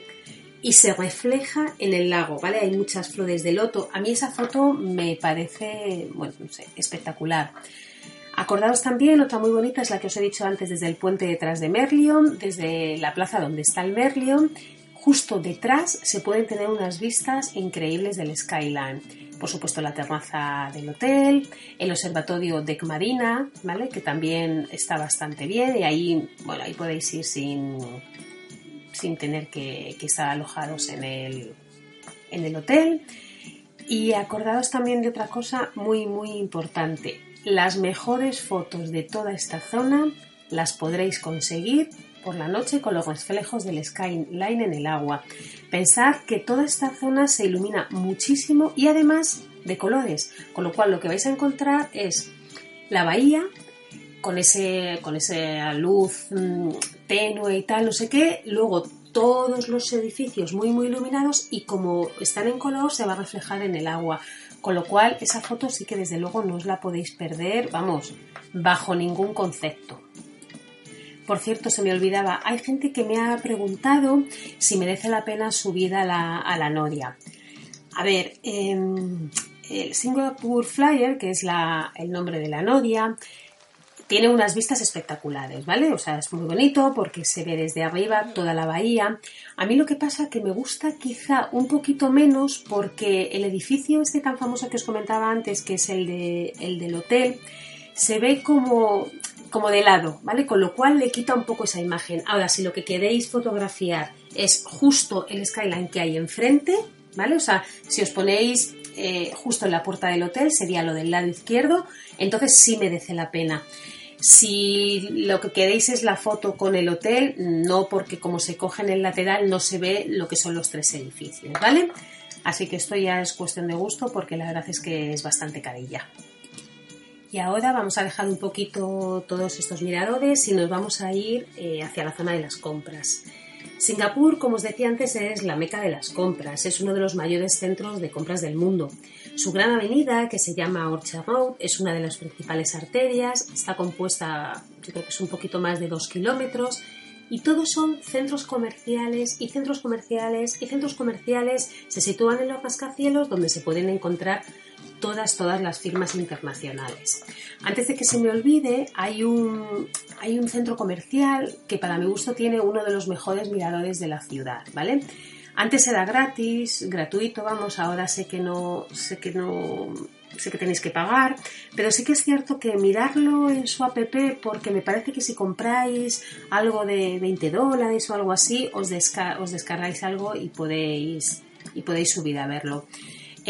y se refleja en el lago, ¿vale? Hay muchas flores de loto. A mí esa foto me parece, bueno, no sé, espectacular. Acordaos también, otra muy bonita es la que os he dicho antes desde el puente detrás de Merlion, desde la plaza donde está el Merlion. Justo detrás se pueden tener unas vistas increíbles del Skyline por supuesto la terraza del hotel, el observatorio Deck Marina, ¿vale? Que también está bastante bien y ahí, bueno, ahí podéis ir sin, sin tener que, estar alojados en el, en el hotel. Y acordados también de otra cosa muy, muy importante. Las mejores fotos de toda esta zona las podréis conseguir por la noche con los reflejos del skyline en el agua. Pensad que toda esta zona se ilumina muchísimo y además de colores, con lo cual lo que vais a encontrar es la bahía con ese con esa luz mm, tenue y tal, no sé qué, luego todos los edificios muy muy iluminados y como están en color se va a reflejar en el agua. Con lo cual esa foto sí que desde luego no os la podéis perder, vamos, bajo ningún concepto. Por cierto, se me olvidaba, hay gente que me ha preguntado si merece la pena subir a la, a la Noria. A ver, em, el Singapore Flyer, que es el nombre de la Noria, tiene unas vistas espectaculares, ¿vale? O sea, es muy bonito porque se ve desde arriba toda la bahía. A mí lo que pasa es que me gusta quizá un poquito menos porque el edificio este tan famoso que os comentaba antes, que es el, de, el del hotel, se ve como como de lado, ¿vale? Con lo cual le quita un poco esa imagen. Ahora, si lo que queréis fotografiar es justo el skyline que hay enfrente, ¿vale? O sea, si os ponéis eh, justo en la puerta del hotel, sería lo del lado izquierdo, entonces sí merece la pena. Si lo que queréis es la foto con el hotel, no porque como se coge en el lateral no se ve lo que son los tres edificios, ¿vale? Así que esto ya es cuestión de gusto porque la verdad es que es bastante carilla. Y ahora vamos a dejar un poquito todos estos miradores y nos vamos a ir eh, hacia la zona de las compras. Singapur, como os decía antes, es la meca de las compras, es uno de los mayores centros de compras del mundo. Su gran avenida, que se llama Orchard Road, es una de las principales arterias, está compuesta, yo creo que es un poquito más de dos kilómetros, y todos son centros comerciales y centros comerciales y centros comerciales se sitúan en los rascacielos donde se pueden encontrar todas, todas las firmas internacionales. Antes de que se me olvide, hay un, hay un centro comercial que para mi gusto tiene uno de los mejores miradores de la ciudad, ¿vale? Antes era gratis, gratuito, vamos, ahora sé que no, sé que no, sé que tenéis que pagar, pero sí que es cierto que mirarlo en su app porque me parece que si compráis algo de 20 dólares o algo así, os, os descargáis algo y podéis, y podéis subir a verlo.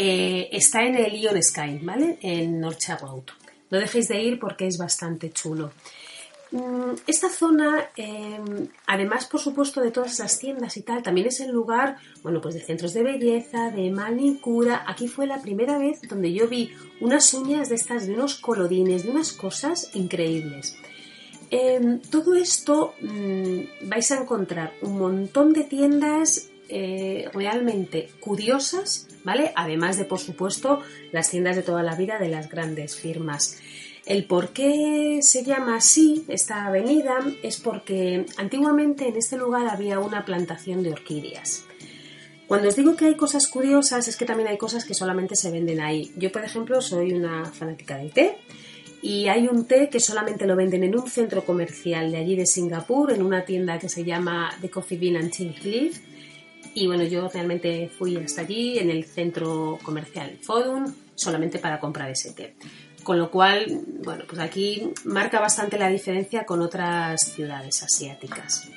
Eh, está en el Ion Sky, ¿vale? En Orchard Road. No dejéis de ir porque es bastante chulo. Mm, esta zona, em, además por supuesto de todas esas tiendas y tal, también es el lugar, bueno, pues de centros de belleza, de manicura. Aquí fue la primera vez donde yo vi unas uñas de estas, de unos colorines, de unas cosas increíbles. Em, todo esto mm, vais a encontrar un montón de tiendas eh, realmente curiosas, ¿vale? Además de, por supuesto, las tiendas de toda la vida de las grandes firmas. El por qué se llama así esta avenida es porque antiguamente en este lugar había una plantación de orquídeas. Cuando os digo que hay cosas curiosas es que también hay cosas que solamente se venden ahí. Yo, por ejemplo, soy una fanática del té y hay un té que solamente lo venden en un centro comercial de allí de Singapur, en una tienda que se llama The Coffee Bean and Tea Leaf y bueno, yo realmente fui hasta allí, en el centro comercial Fodum, solamente para comprar ese té. Con lo cual, bueno, pues aquí marca bastante la diferencia con otras ciudades asiáticas.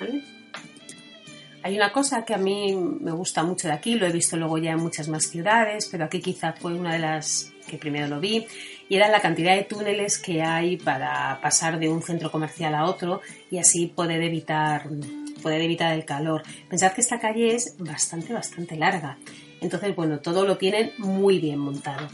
Hay una cosa que a mí me gusta mucho de aquí, lo he visto luego ya en muchas más ciudades, pero aquí quizá fue una de las que primero lo vi, y era la cantidad de túneles que hay para pasar de un centro comercial a otro y así poder evitar, poder evitar el calor. Pensad que esta calle es bastante, bastante larga. Entonces, bueno, todo lo tienen muy bien montado.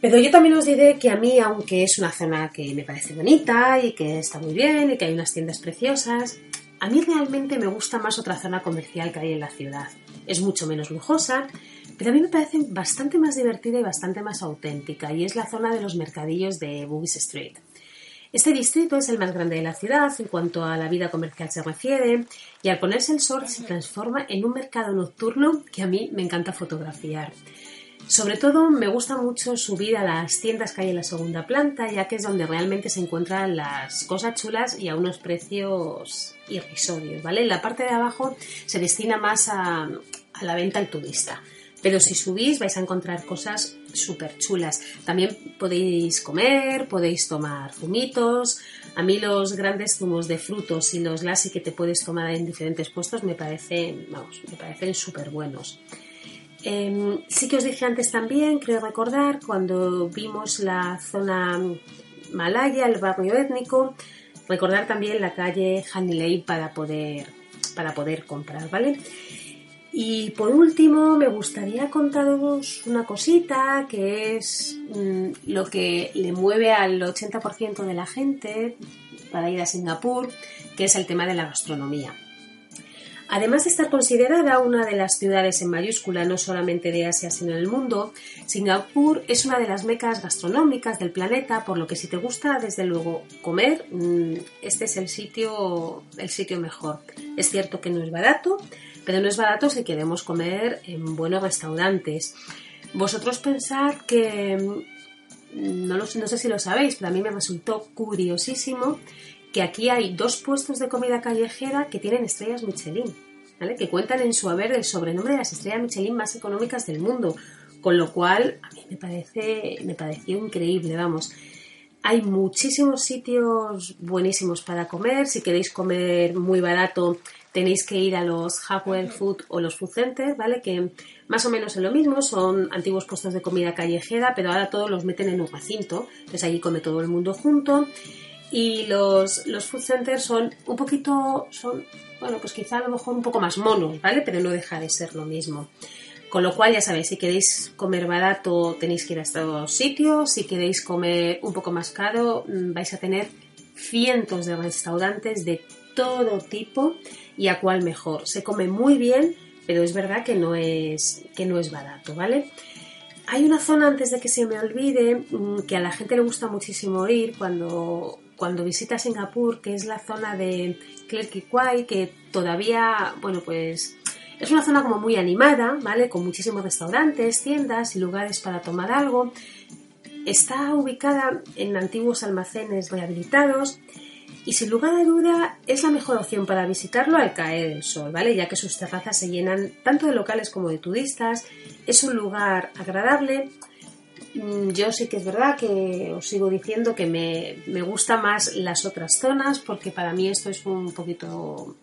Pero yo también os diré que a mí, aunque es una zona que me parece bonita y que está muy bien y que hay unas tiendas preciosas, a mí realmente me gusta más otra zona comercial que hay en la ciudad. Es mucho menos lujosa, pero a mí me parece bastante más divertida y bastante más auténtica, y es la zona de los mercadillos de Boogies Street. Este distrito es el más grande de la ciudad en cuanto a la vida comercial se refiere, y al ponerse el sol se transforma en un mercado nocturno que a mí me encanta fotografiar. Sobre todo me gusta mucho subir a las tiendas que hay en la segunda planta, ya que es donde realmente se encuentran las cosas chulas y a unos precios irrisorios, ¿vale? La parte de abajo se destina más a, a la venta al turista. Pero si subís vais a encontrar cosas súper chulas. También podéis comer, podéis tomar zumitos. A mí los grandes zumos de frutos y los lassi que te puedes tomar en diferentes puestos me parecen, vamos, me parecen súper buenos. Em, sí que os dije antes también, creo recordar, cuando vimos la zona malaya, el barrio étnico, recordar también la calle Hanilei para poder, para poder comprar, ¿vale? Y por último, me gustaría contaros una cosita que es mm, lo que le mueve al 80% de la gente para ir a Singapur, que es el tema de la gastronomía. Además de estar considerada una de las ciudades en mayúscula no solamente de Asia sino del mundo, Singapur es una de las mecas gastronómicas del planeta, por lo que si te gusta desde luego comer, mm, este es el sitio, el sitio mejor. Es cierto que no es barato, pero no es barato si queremos comer en buenos restaurantes. Vosotros pensad que, mm, no, no sé si lo sabéis, pero a mí me resultó curiosísimo que aquí hay dos puestos de comida callejera que tienen estrellas Michelin, ¿vale? que cuentan en su haber el sobrenombre de las estrellas Michelin más económicas del mundo, con lo cual a mí me, parece, me pareció increíble, vamos. Hay muchísimos sitios buenísimos para comer, si queréis comer muy barato tenéis que ir a los Hardware Food o los Food Center, ¿vale? Que más o menos es lo mismo, son antiguos puestos de comida callejera, pero ahora todos los meten en un recinto, entonces allí come todo el mundo junto y los, los food centers son un poquito, son, bueno, pues quizá a lo mejor un poco más monos, ¿vale? Pero no deja de ser lo mismo. Con lo cual, ya sabéis, si queréis comer barato tenéis que ir a estos sitios, si queréis comer un poco más caro mm, vais a tener cientos de restaurantes de todo tipo y a cuál mejor. Se come muy bien, pero es verdad que no es, que no es barato, ¿vale? Hay una zona, antes de que se me olvide, mm, que a la gente le gusta muchísimo ir cuando, cuando visita Singapur, que es la zona de Kwai, que todavía, bueno, pues es una zona como muy animada, ¿vale? Con muchísimos restaurantes, tiendas y lugares para tomar algo. Está ubicada en antiguos almacenes rehabilitados y sin lugar a duda es la mejor opción para visitarlo al caer el sol, ¿vale? Ya que sus terrazas se llenan tanto de locales como de turistas. Es un lugar agradable Mm, yo sí que es verdad que os sigo diciendo que me, me gusta más las otras zonas porque para mí esto es un poquito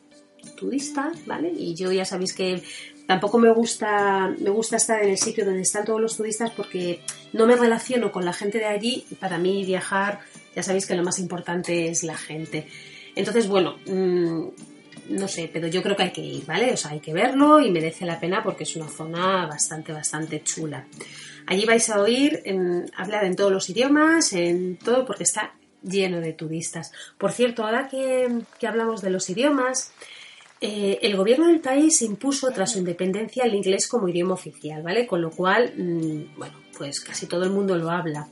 turista, ¿vale? Y yo ya sabéis que tampoco me gusta, me gusta estar en el sitio donde están todos los turistas porque no me relaciono con la gente de allí y para mí viajar, ya sabéis que lo más importante es la gente. Entonces, bueno, mm, no sé, pero yo creo que hay que ir, ¿vale? O sea, hay que verlo y merece la pena porque es una zona bastante, bastante chula. Allí vais a oír hablar en todos los idiomas, en todo, porque está lleno de turistas. Por cierto, ahora que, hablamos de los idiomas, eh, el gobierno del país impuso tras su independencia el inglés como idioma oficial, ¿vale? Con lo cual, mm, bueno, pues casi todo el mundo lo habla.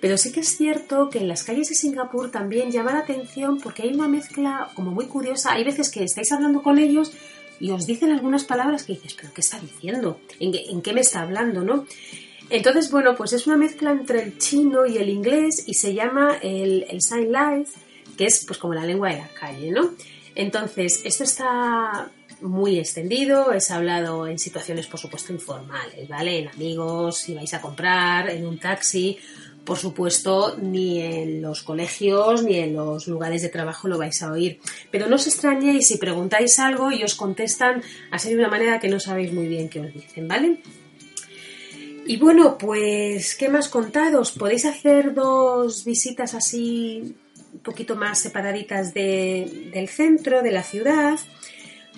Pero sí que es cierto que en las calles de Singapur también llama la atención porque hay una mezcla como muy curiosa. Hay veces que estáis hablando con ellos y os dicen algunas palabras que dices, pero ¿qué está diciendo? ¿En qué, me está hablando? ¿no? Entonces, bueno, pues es una mezcla entre el chino y el inglés y se llama el, Sign Life, que es pues como la lengua de la calle, ¿no? Entonces, esto está muy extendido, es hablado en situaciones, por supuesto, informales, ¿vale? En amigos, si vais a comprar, en un taxi, por supuesto, ni en los colegios ni en los lugares de trabajo lo vais a oír. Pero no os extrañéis si preguntáis algo y os contestan así de una manera que no sabéis muy bien qué os dicen, ¿vale? Y bueno, pues, ¿qué más contados? Podéis hacer dos visitas así un poquito más separaditas del centro, de la ciudad.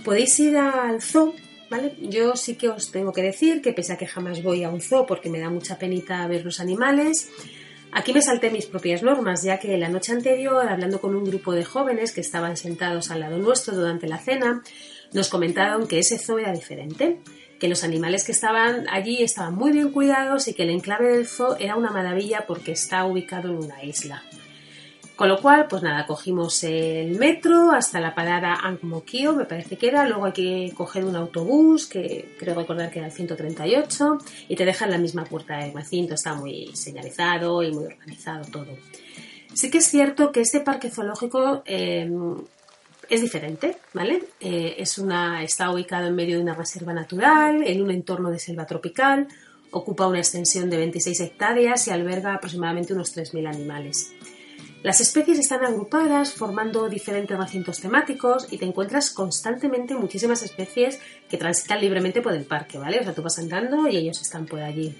Podéis ir al zoo, ¿vale? Yo sí que os tengo que decir que pese a que jamás voy a un zoo porque me da mucha penita ver los animales, aquí me salté mis propias normas, ya que la noche anterior, hablando con un grupo de jóvenes que estaban sentados al lado nuestro durante la cena, nos comentaron que ese zoo era diferente que los animales que estaban allí estaban muy bien cuidados y que el enclave del zoo era una maravilla porque está ubicado en una isla. Con lo cual, pues nada, cogimos el metro hasta la parada Angmokio, me parece que era, luego hay que coger un autobús, que creo recordar que era el 138, y te dejan la misma puerta del recinto, está muy señalizado y muy organizado todo. Sí que es cierto que este parque zoológico eh, es diferente, ¿vale? Eh, es una, está ubicado en medio de una reserva natural, en un entorno de selva tropical, ocupa una extensión de 26 hectáreas y alberga aproximadamente unos 3.000 animales. Las especies están agrupadas formando diferentes recintos temáticos y te encuentras constantemente muchísimas especies que transitan libremente por el parque, ¿vale? O sea, tú vas andando y ellos están por allí.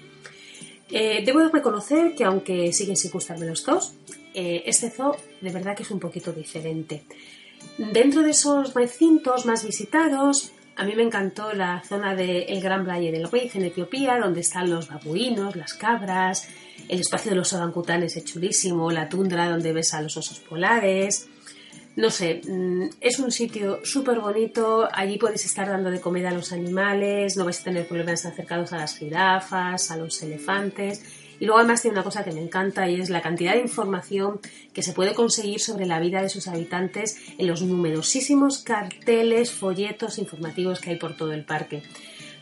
Eh, debo reconocer que aunque siguen sin gustarme los dos, eh, este zoo de verdad que es un poquito diferente. Dentro de esos recintos más visitados, a mí me encantó la zona del Gran Valle del Ruiz en Etiopía, donde están los babuinos, las cabras, el espacio de los orangutanes es chulísimo, la tundra donde ves a los osos polares. No sé, mm, es un sitio súper bonito, allí puedes estar dando de comer a los animales, no vais a tener problemas acercados a las jirafas, a los elefantes y luego además tiene una cosa que me encanta y es la cantidad de información que se puede conseguir sobre la vida de sus habitantes en los numerosísimos carteles, folletos informativos que hay por todo el parque.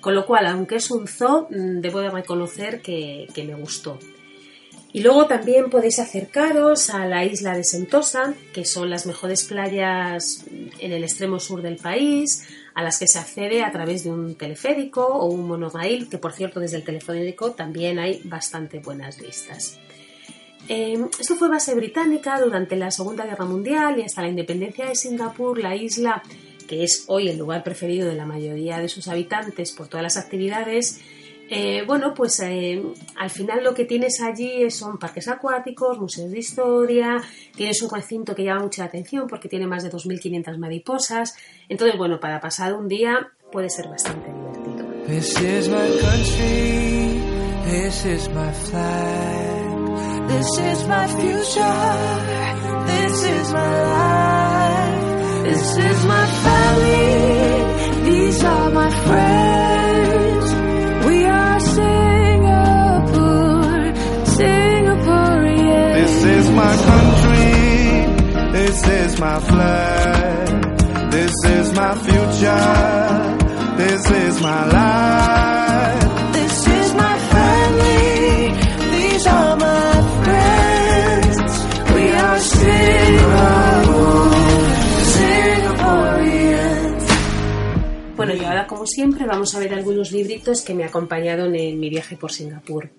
Con lo cual, aunque es un zoo, mm, debo de reconocer que me gustó. Y luego también podéis acercaros a la isla de Sentosa, que son las mejores playas en el extremo sur del país, a las que se accede a través de un teleférico o un monorail, que por cierto desde el teleférico también hay bastante buenas vistas. Em, esto fue base británica durante la Segunda Guerra Mundial y hasta la independencia de Singapur, la isla, que es hoy el lugar preferido de la mayoría de sus habitantes por todas las actividades, eh, bueno, pues eh, al final lo que tienes allí son parques acuáticos, museos de historia, tienes un recinto que llama mucha atención porque tiene más de 2.500 mariposas. Entonces, bueno, para pasar un día puede ser bastante divertido. This is my flag. This is my future. This is my life. This is my family. These are my friends. We are Singaporeans. Bueno, y ahora, como siempre, vamos a ver algunos libritos que me acompañaron en mi viaje por Singapur.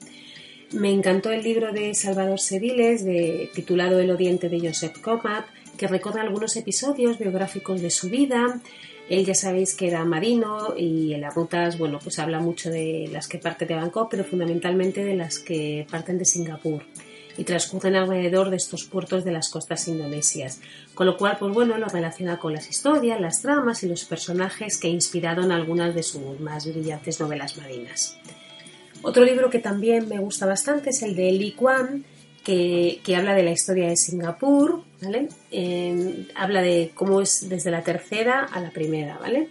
Me encantó el libro de Salvador Sediles, de, titulado El Oriente de Joseph Comat, que recorre algunos episodios biográficos de su vida. Él ya sabéis que era marino y en las rutas, bueno, pues habla mucho de las que parten de Bangkok, pero fundamentalmente de las que parten de Singapur y transcurren alrededor de estos puertos de las costas indonesias. Con lo cual, pues bueno, lo relaciona con las historias, las tramas y los personajes que inspiraron algunas de sus más brillantes novelas marinas. Otro libro que también me gusta bastante es el de Lee Kwan, que, habla de la historia de Singapur, ¿vale? Em, habla de cómo es desde la tercera a la primera, ¿vale?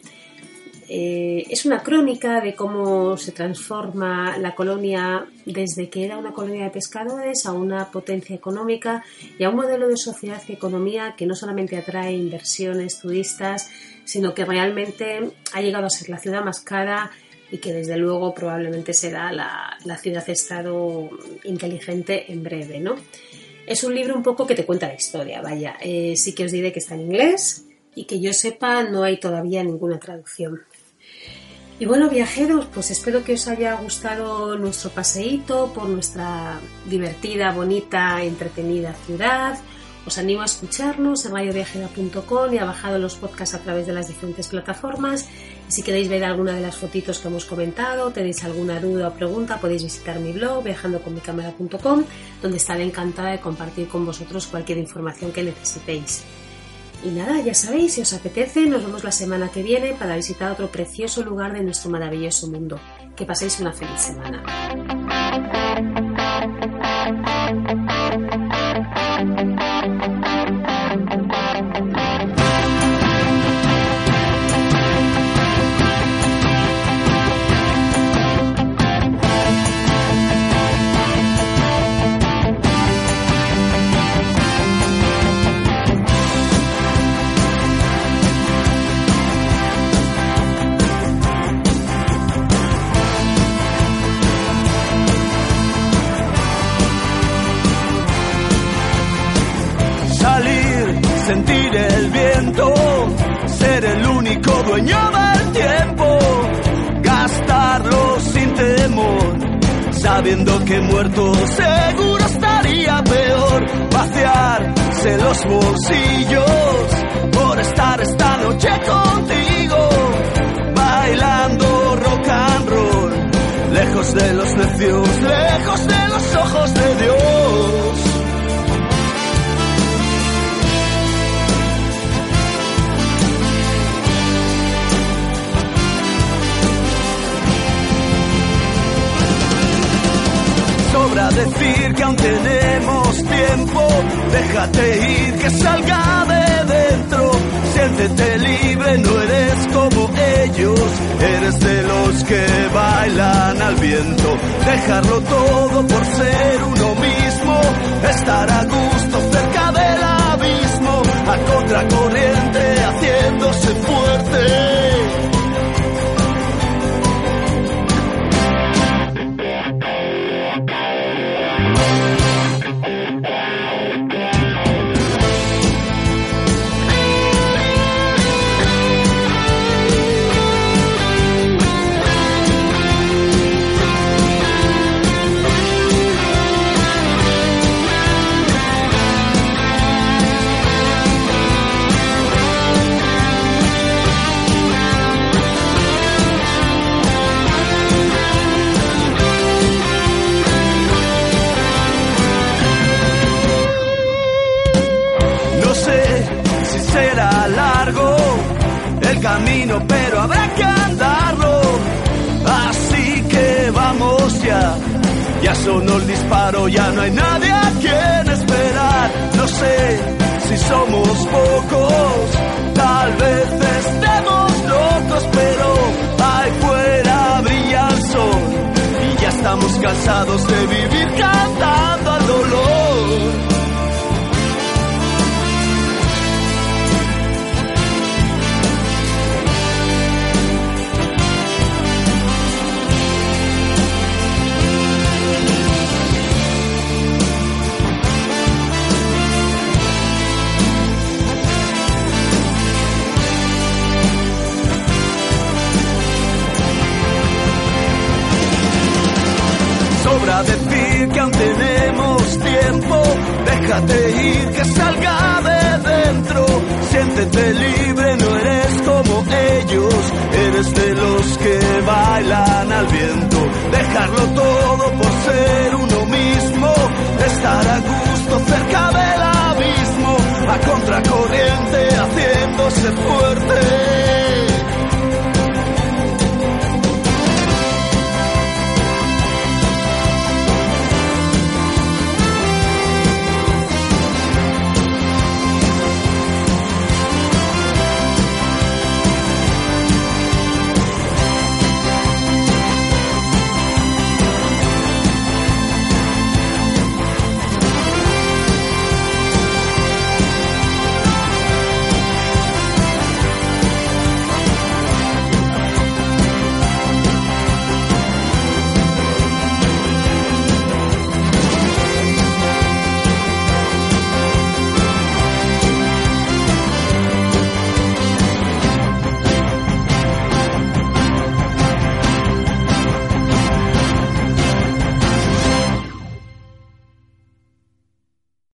Eh, es una crónica de cómo se transforma la colonia desde que era una colonia de pescadores a una potencia económica y a un modelo de sociedad y economía que no solamente atrae inversiones turistas, sino que realmente ha llegado a ser la ciudad más cara y que desde luego probablemente será la, ciudad-estado inteligente en breve, ¿no? Es un libro un poco que te cuenta la historia, vaya. Eh, sí que os diré que está en inglés y que yo sepa no hay todavía ninguna traducción. Y bueno, viajeros, pues espero que os haya gustado nuestro paseíto por nuestra divertida, bonita, entretenida ciudad. Os animo a escucharnos en radioviajera.com y a bajar los podcasts a través de las diferentes plataformas. Si queréis ver alguna de las fotitos que hemos comentado, tenéis alguna duda o pregunta, podéis visitar mi blog viajandoconmicámara.com, donde estaré encantada de compartir con vosotros cualquier información que necesitéis. Y nada, ya sabéis, si os apetece, nos vemos la semana que viene para visitar otro precioso lugar de nuestro maravilloso mundo. Que paséis una feliz semana. Sentir el viento, ser el único dueño del tiempo, gastarlo sin temor, sabiendo que muerto seguro estaría peor, vaciarse los bolsillos por estar esta noche contigo, bailando rock and roll, lejos de los necios, lejos de los ojos de Dios. Decir que aún tenemos tiempo. Déjate ir, que salga de dentro. Siéntete libre, no eres como ellos. Eres de los que bailan al viento. Dejarlo todo por ser uno mismo. Estar a gusto cerca del abismo. A contracorriente, haciéndose fuerte. Pero habrá que andarlo. Así que vamos ya. Ya sonó el disparo, ya no hay nadie a quien esperar. No sé si somos pocos, tal vez estemos locos, pero ahí fuera brilla el sol. Y ya estamos cansados de vivir cantando al dolor.